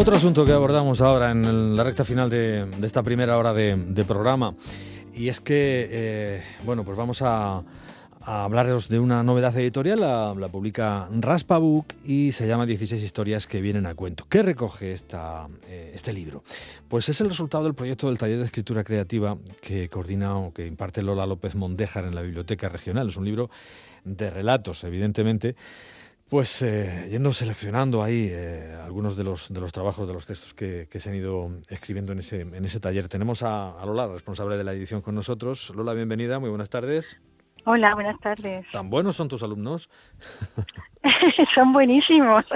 Otro asunto que abordamos ahora en la recta final de, esta primera hora de, programa y es que, eh, bueno, pues vamos a, hablaros de una novedad editorial, la, publica Raspabook y se llama 16 historias que vienen a cuento. ¿Qué recoge eh, este libro? Pues es el resultado del proyecto del taller de escritura creativa que coordina o que imparte Lola López Mondéjar en la Biblioteca Regional. Es un libro de relatos, evidentemente, pues eh, yendo seleccionando ahí eh, algunos de los, de los trabajos, de los textos que, se han ido escribiendo en ese, en ese taller. Tenemos a, Lola, responsable de la edición con nosotros. Lola, bienvenida, muy buenas tardes. Hola, buenas tardes. ¿Tan buenos son tus alumnos? son buenísimos.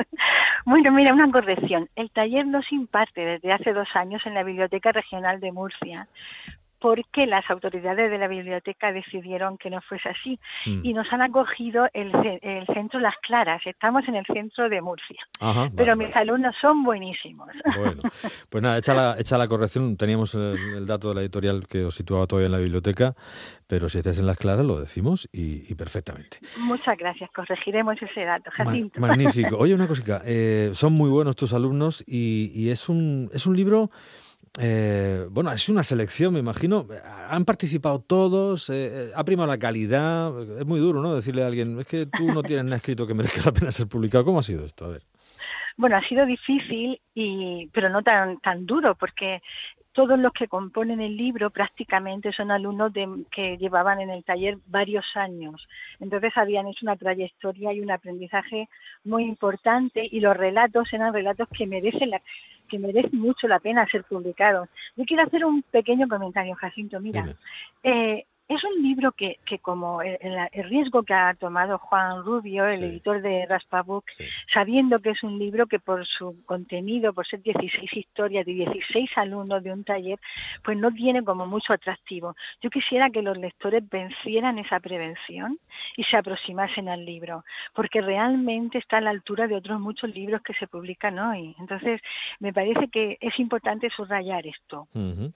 Bueno, mira, una corrección. El taller no se imparte desde hace dos años en la Biblioteca Regional de Murcia, porque las autoridades de la biblioteca decidieron que no fuese así mm. y nos han acogido el, centro Las Claras. Estamos en el centro de Murcia. Pero mis alumnos son buenísimos. Bueno, pues nada, echa la, echa la corrección. Teníamos el, dato de la editorial que os situaba todavía en la biblioteca, pero si estáis en Las Claras lo decimos y, perfectamente. Muchas gracias, corregiremos ese dato, Jacinto. magnífico. Oye, una cosita, eh, son muy buenos tus alumnos y, y es, un, es un libro eh, bueno, es una selección, me imagino. Han participado todos, eh, ha primado la calidad. Es muy duro, ¿no? Decirle a alguien, es que tú no tienes nada escrito que merezca la pena ser publicado. ¿Cómo ha sido esto? A ver. Bueno, ha sido difícil, y, pero no tan, tan duro, porque todos los que componen el libro prácticamente son alumnos de, que llevaban en el taller varios años. Entonces habían hecho una trayectoria y un aprendizaje muy importante y los relatos eran relatos que merecen la, que merecen mucho la pena ser publicados. Yo quiero hacer un pequeño comentario, Jacinto. Mira, eh, es un libro que, que como el, riesgo que ha tomado Juan Rubio, el editor de Raspabook, sabiendo que es un libro que por su contenido, por ser 16 historias de 16 alumnos de un taller, pues no tiene como mucho atractivo. Yo quisiera que los lectores vencieran esa prevención y se aproximasen al libro, porque realmente está a la altura de otros muchos libros que se publican hoy. Entonces, me parece que es importante subrayar esto.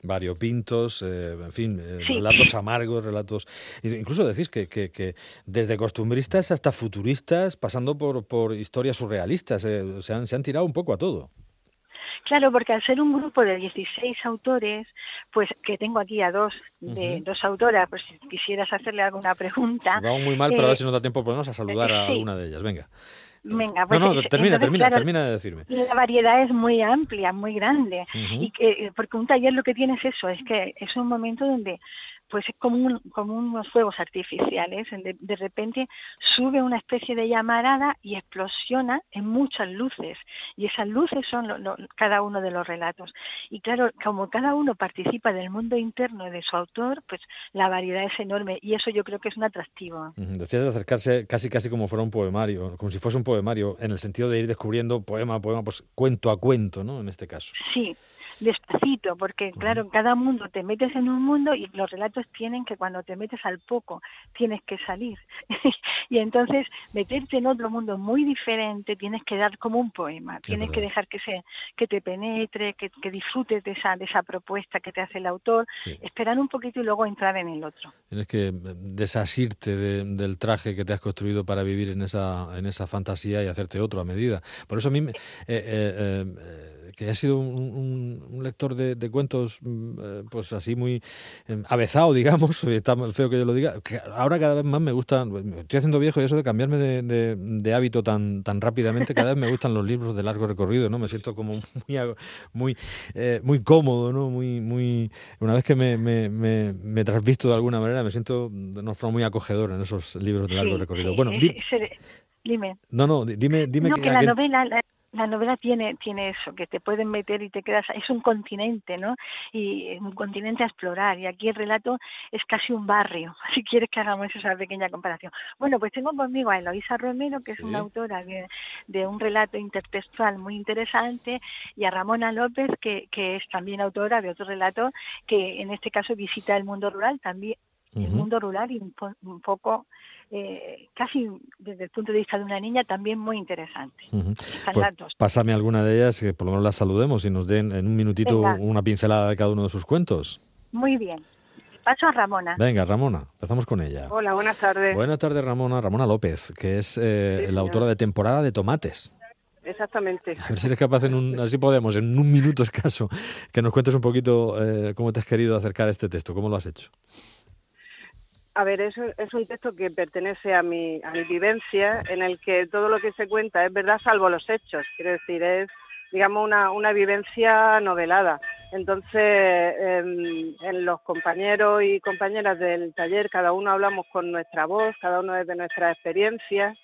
Variopintos, eh, en fin, eh, relatos amargos relatos. Incluso decís que, que, desde costumbristas hasta futuristas, pasando por, por historias surrealistas, eh, se, han, se han tirado un poco a todo. Claro, porque al ser un grupo de 16 autores, pues que tengo aquí a dos, de, dos autoras, pues si quisieras hacerle alguna pregunta. Vamos muy mal, pero a ver eh, si nos da tiempo por a saludar a alguna de ellas. Venga. Venga, pues, no, no, termina, termina, termina de decirme. La variedad es muy amplia, muy grande. y que, porque un taller lo que tiene es eso, es que es un momento donde pues es como, como unos fuegos artificiales. De, de, repente sube una especie de llamarada y explosiona en muchas luces. Y esas luces son cada uno de los relatos. Y claro, como cada uno participa del mundo interno de su autor, pues la variedad es enorme. Y eso yo creo que es un atractivo. Decías de acercarse casi casi como fuera un poemario, como si fuese un poemario, en el sentido de ir descubriendo poema a poema, pues cuento a cuento, ¿no? En este caso. Sí, despacito, porque claro, en cada mundo te metes en un mundo y los relatos tienen que cuando te metes al poco tienes que salir. y entonces meterte en otro mundo muy diferente tienes que dar como un poema, tienes que dejar que se que te penetre, que, disfrutes de esa de esa propuesta que te hace el autor, esperar un poquito y luego entrar en el otro. Tienes que desasirte del traje que te has construido para vivir en esa en esa fantasía y hacerte otro a medida. Por eso a mí eh, eh, eh que ha sido un, lector de, cuentos, mm, eh, pues así muy em, avezado, digamos, está feo que yo lo diga, que ahora cada vez más me gustan, estoy haciendo viejo y eso de cambiarme de, hábito tan, tan rápidamente, cada vez me gustan los libros de largo recorrido, ¿no? Me siento como muy, muy, eh, muy cómodo, ¿no? Muy, muy, una vez que me, me, me, trasvisto de alguna manera, me siento de una forma muy acogedora en esos libros de largo recorrido. Bueno, dime. No, no, dime, dime que, la novela la novela tiene tiene eso que te pueden meter y te quedas es un continente no y un continente a explorar. Y aquí el relato es casi un barrio si quieres que hagamos esa pequeña comparación. Bueno pues tengo conmigo a Eloisa Romero que es una autora de, un relato intertextual muy interesante y a Ramona López que, que es también autora de otro relato que en este caso visita el mundo rural también el mundo rural y un poco eh, casi desde el punto de vista de una niña también muy interesante. Pues pásame alguna de ellas, que por lo menos las saludemos y nos den en un minutito una pincelada de cada uno de sus cuentos. Muy bien. Paso a Ramona. Venga, Ramona, empezamos con ella. Hola, buenas tardes. Buenas tardes, Ramona. Ramona López, que es eh, la autora de Temporada de Tomates. exactamente. A ver si eres capaz, en un, así podemos, en un minuto escaso, que nos cuentes un poquito eh, cómo te has querido acercar a este texto, cómo lo has hecho. A ver, es, es un texto que pertenece a mi, a mi vivencia, en el que todo lo que se cuenta es verdad salvo los hechos. Quiero decir, es, digamos, una, vivencia novelada. Entonces, em, en los compañeros y compañeras del taller, cada uno hablamos con nuestra voz, cada uno desde nuestras experiencias,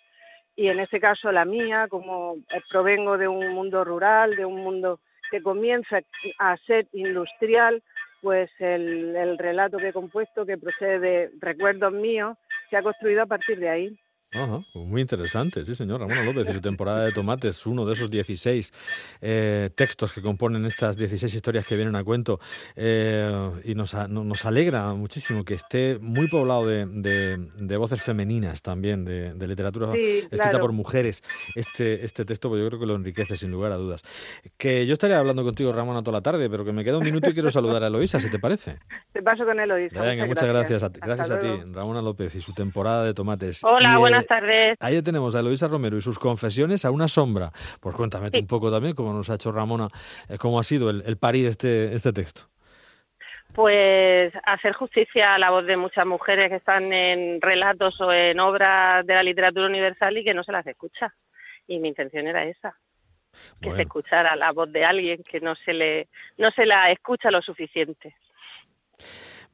y en este caso la mía, como provengo de un mundo rural, de un mundo que comienza a ser industrial, pues el, el relato que he compuesto, que procede de recuerdos míos, se ha construido a partir de ahí. Ajá, pues muy interesante, sí señor. Ramón López y su temporada de tomates, uno de esos 16 eh, textos que componen estas 16 historias que vienen a cuento. Eh, y nos, nos alegra muchísimo que esté muy poblado de, de, voces femeninas también, de, literatura escrita por mujeres. Este, este texto, pues yo creo que lo enriquece sin lugar a dudas. Que yo estaría hablando contigo, Ramón, toda la tarde, pero que me queda un minuto y quiero saludar a Eloisa, si te parece. Te paso con Eloisa. Venga, muchas, gracias. Gracias, a, ti, Ramona López y su temporada de tomates. Hola, buenas tardes. Ahí tenemos a Eloisa Romero y sus confesiones a una sombra. Pues cuéntame un poco también, como nos ha hecho Ramona, eh, cómo ha sido el, el parir este, este texto. Pues hacer justicia a la voz de muchas mujeres que están en relatos o en obras de la literatura universal y que no se las escucha. Y mi intención era esa, que se escuchara la voz de alguien que no se le no se la escucha lo suficiente.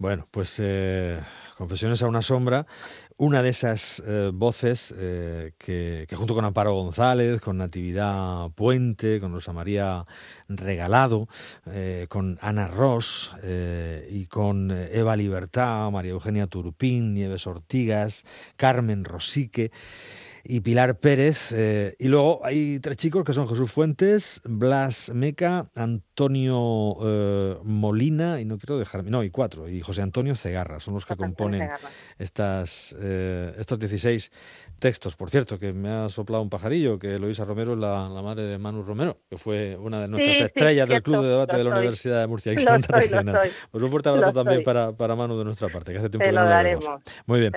Bueno, pues eh, Confesiones a una sombra, una de esas eh, voces eh, que, junto con Amparo González, con Natividad Puente, con Rosa María Regalado, con Ana Ross y con Eva Libertad, María Eugenia Turpín, Nieves Ortigas, Carmen Rosique, y Pilar Pérez. Y luego hay tres chicos que son Jesús Fuentes, Blas Meca, Antonio Molina, y no quiero dejarme, no, y cuatro, y José Antonio Cegarra, son los que componen estas, eh, estos 16 textos. Por cierto, que me ha soplado un pajarillo, que Luisa Romero es la, madre de Manu Romero, que fue una de nuestras estrellas del Club de Debate de la Universidad de Murcia. Pues un fuerte abrazo también para, para, Manu de nuestra parte, que hace tiempo que no lo daremos. Muy bien.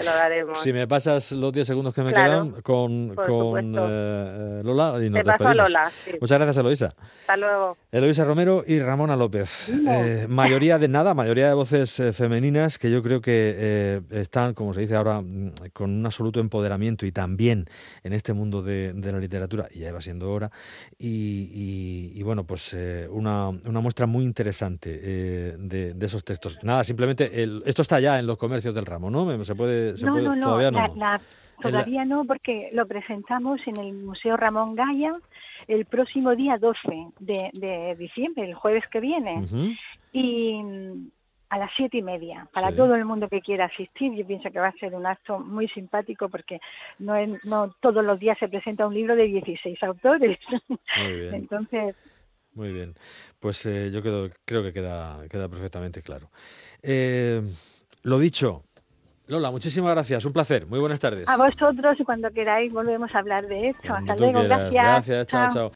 Si me pasas los 10 segundos que me quedan, con, con eh, Lola y nos despedimos. Lola, Muchas gracias, Eloisa. Hasta luego. Eloisa Romero y Ramona López. Eh, mayoría de nada, mayoría de voces eh, femeninas que yo creo que están, como se dice ahora, mm, con un absoluto empoderamiento y también en este mundo de, la literatura, y ya va siendo hora. Y, bueno, pues una, una, muestra muy interesante de, esos textos. Nada, simplemente esto está ya en los comercios del ramo, ¿no? Se puede, se puede todavía no. Todavía no, porque lo presentamos en el Museo Ramón Gaya el próximo día 12 de, diciembre, el jueves que viene. Y a las siete y media, para todo el mundo que quiera asistir. Yo pienso que va a ser un acto muy simpático porque no, no todos los días se presenta un libro de 16 autores. Muy bien. Entonces. Muy bien. Pues eh, yo creo, creo que queda, queda perfectamente claro. Eh, lo dicho, Lola, muchísimas gracias, un placer, muy buenas tardes. A vosotros y cuando queráis volvemos a hablar de esto. Hasta luego, gracias. Gracias, chao. chao.